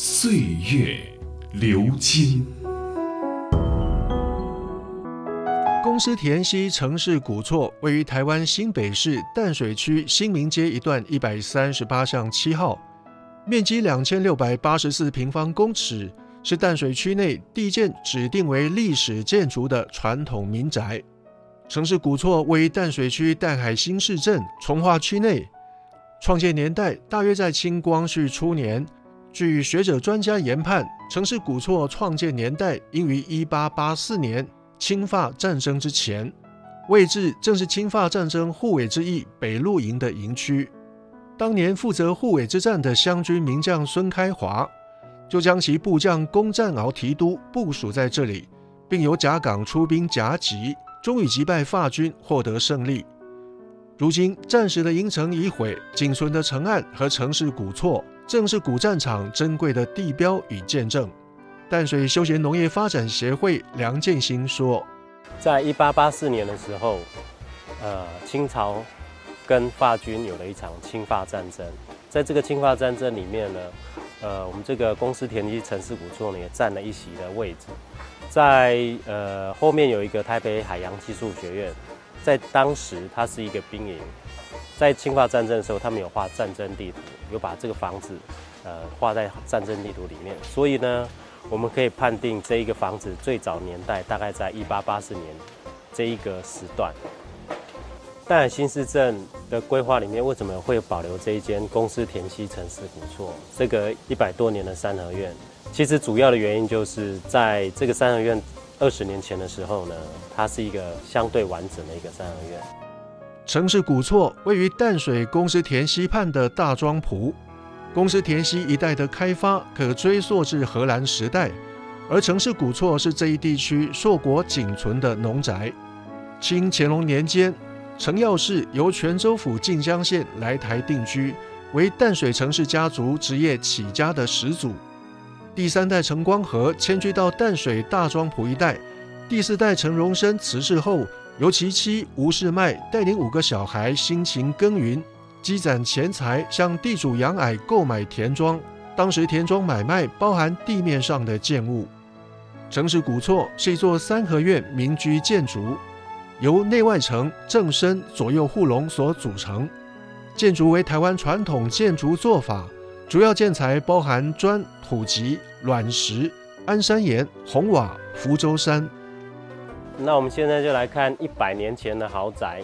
岁月流金。公司田溪城市古厝位于台湾新北市淡水区新民街一段一百三十八巷七号，面积两千六百八十四平方公尺，是淡水区内地建指定为历史建筑的传统民宅。城市古厝位于淡水区淡海新市镇从化区内，创建年代大约在清光绪初年。据学者专家研判，城市古厝创建年代应于一八八四年。清法战争之前，位置正是清法战争护卫之役北路营的营区。当年负责护卫之战的湘军名将孙开华，就将其部将攻占鳌提督部署在这里，并由甲港出兵夹击，终于击败法军，获得胜利。如今战时的营城已毁，仅存的城岸和城市古厝，正是古战场珍贵的地标与见证。淡水休闲农业发展协会梁建新说：“在一八八四年的时候，呃，清朝跟法军有了一场侵法战争。在这个侵法战争里面呢，呃，我们这个公司田基城市古厝呢也占了一席的位置。在呃后面有一个台北海洋技术学院，在当时它是一个兵营。在侵华战争的时候，他们有画战争地图，有把这个房子呃画在战争地图里面，所以呢。”我们可以判定这一个房子最早年代大概在一八八四年这一个时段。但新市镇的规划里面，为什么会保留这一间公司田溪城市古厝？这个一百多年的三合院，其实主要的原因就是在这个三合院二十年前的时候呢，它是一个相对完整的一个三合院。城市古厝位于淡水公司田溪畔的大庄埔。公司田溪一带的开发可追溯至荷兰时代，而城市古厝是这一地区硕果仅存的农宅。清乾隆年间，陈耀氏由泉州府晋江县来台定居，为淡水城市家族职业起家的始祖。第三代陈光和迁居到淡水大庄埔一带，第四代陈荣生辞世后，由其妻吴世迈带领五个小孩辛勤耕耘。积攒钱财，向地主杨矮购买田庄。当时田庄买卖包含地面上的建物。城市古厝是一座三合院民居建筑，由内外城、正身、左右护龙所组成。建筑为台湾传统建筑做法，主要建材包含砖、土籍、卵石、安山岩、红瓦、福州山。那我们现在就来看一百年前的豪宅。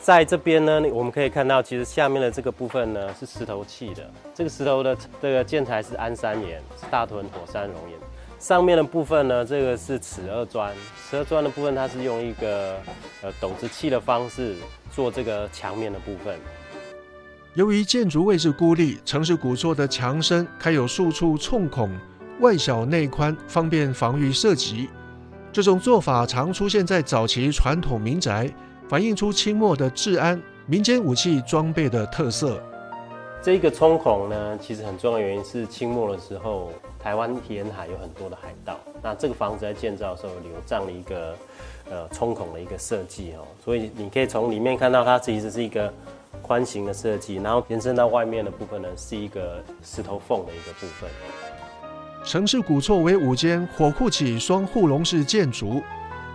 在这边呢，我们可以看到，其实下面的这个部分呢是石头砌的。这个石头的这个建材是安山岩，是大屯火山熔岩。上面的部分呢，这个是齿二砖。齿二砖的部分，它是用一个呃斗子砌的方式做这个墙面的部分。由于建筑位置孤立，城市古厝的墙身开有数处冲孔，外小内宽，方便防御射击。这种做法常出现在早期传统民宅。反映出清末的治安、民间武器装备的特色。这个冲孔呢，其实很重要的原因是清末的时候，台湾沿海有很多的海盗。那这个房子在建造的时候，有这样的一个呃冲孔的一个设计哦，所以你可以从里面看到，它其实是一个宽型的设计，然后延伸到外面的部分呢，是一个石头缝的一个部分。城市古厝为五间火库起双护龙式建筑，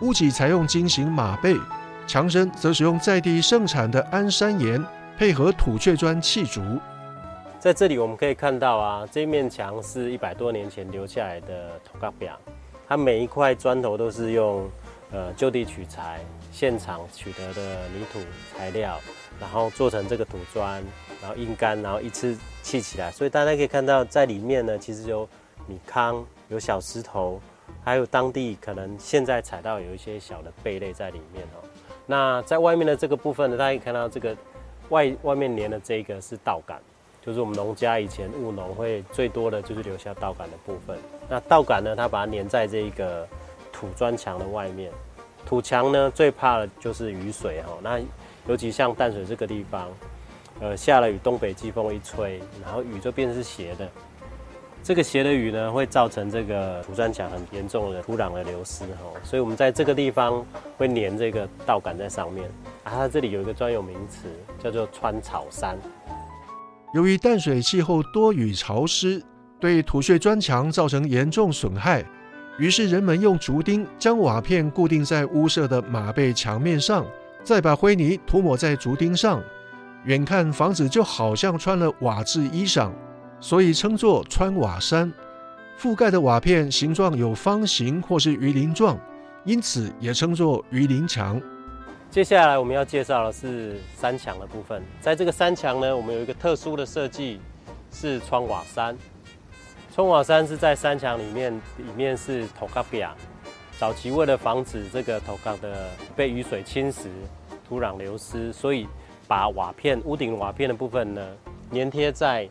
屋脊采用金型马背。墙身则使用在地盛产的安山岩，配合土雀砖砌筑。在这里我们可以看到啊，这面墙是一百多年前留下来的土嘎表，它每一块砖头都是用呃就地取材，现场取得的泥土材料，然后做成这个土砖，然后阴干，然后一次砌起来。所以大家可以看到，在里面呢，其实有米糠，有小石头，还有当地可能现在采到有一些小的贝类在里面哦。那在外面的这个部分呢，大家可以看到这个外外面连的这个是稻杆，就是我们农家以前务农会最多的就是留下稻杆的部分。那稻杆呢，它把它粘在这个土砖墙的外面。土墙呢，最怕的就是雨水哈。那尤其像淡水这个地方，呃，下了雨，东北季风一吹，然后雨就变成是斜的。这个斜的雨呢，会造成这个土砖墙很严重的土壤的流失哈，所以我们在这个地方会粘这个稻杆在上面。啊，它这里有一个专有名词叫做穿草山。由于淡水气候多雨潮湿，对土穴砖墙造成严重损害，于是人们用竹钉将瓦片固定在屋舍的马背墙面上，再把灰泥涂抹在竹钉上，远看房子就好像穿了瓦制衣裳。所以称作穿瓦山，覆盖的瓦片形状有方形或是鱼鳞状，因此也称作鱼鳞墙。接下来我们要介绍的是山墙的部分，在这个山墙呢，我们有一个特殊的设计，是穿瓦山。穿瓦山是在山墙里面，里面是头卡比亚。早期为了防止这个头卡的被雨水侵蚀、土壤流失，所以把瓦片屋顶瓦片的部分呢，粘贴在。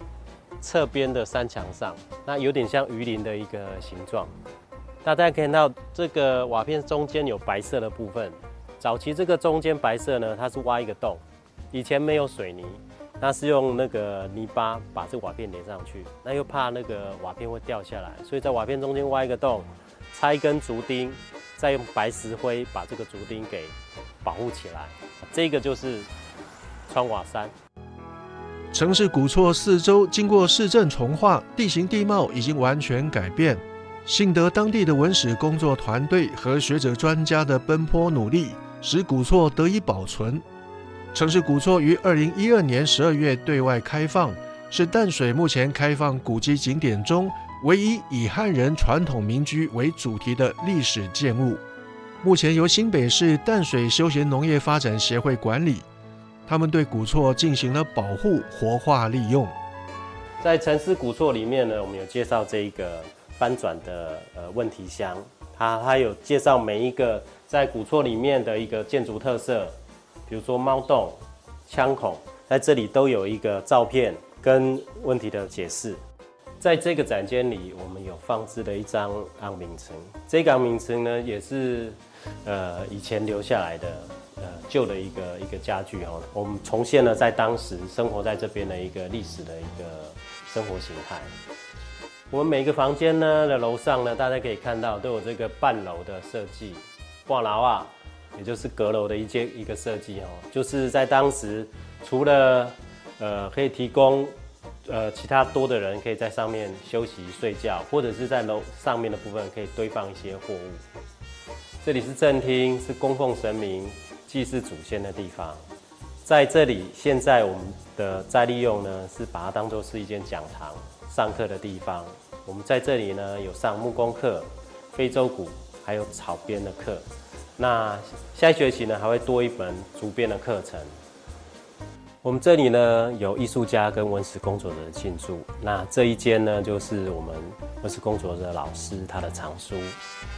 侧边的山墙上，那有点像鱼鳞的一个形状。大家可以看到这个瓦片中间有白色的部分。早期这个中间白色呢，它是挖一个洞，以前没有水泥，那是用那个泥巴把这瓦片连上去。那又怕那个瓦片会掉下来，所以在瓦片中间挖一个洞，插一根竹钉，再用白石灰把这个竹钉给保护起来。这个就是穿瓦山。城市古厝四周经过市政重划，地形地貌已经完全改变。幸得当地的文史工作团队和学者专家的奔波努力，使古厝得以保存。城市古厝于二零一二年十二月对外开放，是淡水目前开放古迹景点中唯一以汉人传统民居为主题的历史建物。目前由新北市淡水休闲农业发展协会管理。他们对古厝进行了保护、活化、利用。在城市古厝里面呢，我们有介绍这一个翻转的呃问题箱，它它有介绍每一个在古厝里面的一个建筑特色，比如说猫洞、枪孔，在这里都有一个照片跟问题的解释。在这个展间里，我们有放置了一张昂名城，这个昂名城呢也是呃以前留下来的。旧的一个一个家具哦，我们重现了在当时生活在这边的一个历史的一个生活形态。我们每个房间呢的楼上呢，大家可以看到都有这个半楼的设计，挂楼啊，也就是阁楼的一间一个设计哦，就是在当时除了呃可以提供呃其他多的人可以在上面休息睡觉，或者是在楼上面的部分可以堆放一些货物。这里是正厅，是供奉神明。祭祀祖先的地方，在这里，现在我们的再利用呢，是把它当做是一间讲堂、上课的地方。我们在这里呢，有上木工课、非洲鼓，还有草编的课。那下一学期呢，还会多一门竹编的课程。我们这里呢有艺术家跟文史工作者的进驻，那这一间呢就是我们文史工作者老师他的藏书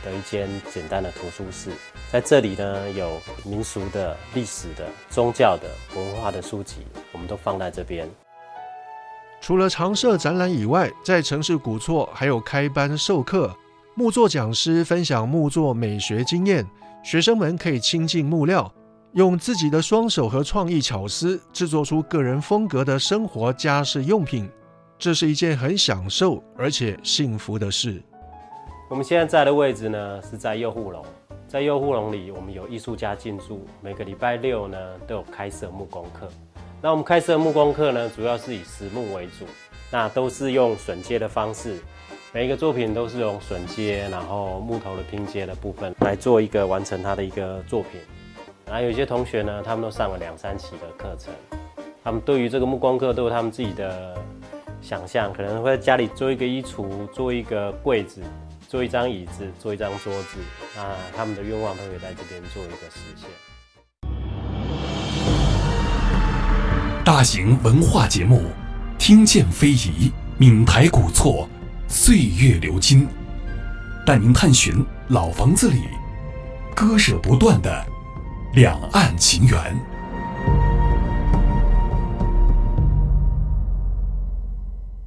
的一间简单的图书室，在这里呢有民俗的、历史的、宗教的、文化的书籍，我们都放在这边。除了常设展览以外，在城市古厝还有开班授课，木作讲师分享木作美学经验，学生们可以亲近木料。用自己的双手和创意巧思制作出个人风格的生活家饰用品，这是一件很享受而且幸福的事。我们现在在的位置呢是在右护龙，在右护龙里，我们有艺术家进驻，每个礼拜六呢都有开设木工课。那我们开设木工课呢，主要是以实木为主，那都是用榫接的方式，每一个作品都是用榫接，然后木头的拼接的部分来做一个完成它的一个作品。然后有些同学呢，他们都上了两三期的课程，他们对于这个木工课都有他们自己的想象，可能会在家里做一个衣橱，做一个柜子，做一张椅子，做一张桌子，那他们的愿望都可以在这边做一个实现。大型文化节目，听见非遗，闽台古厝，岁月流金，带您探寻老房子里割舍不断的。两岸情缘。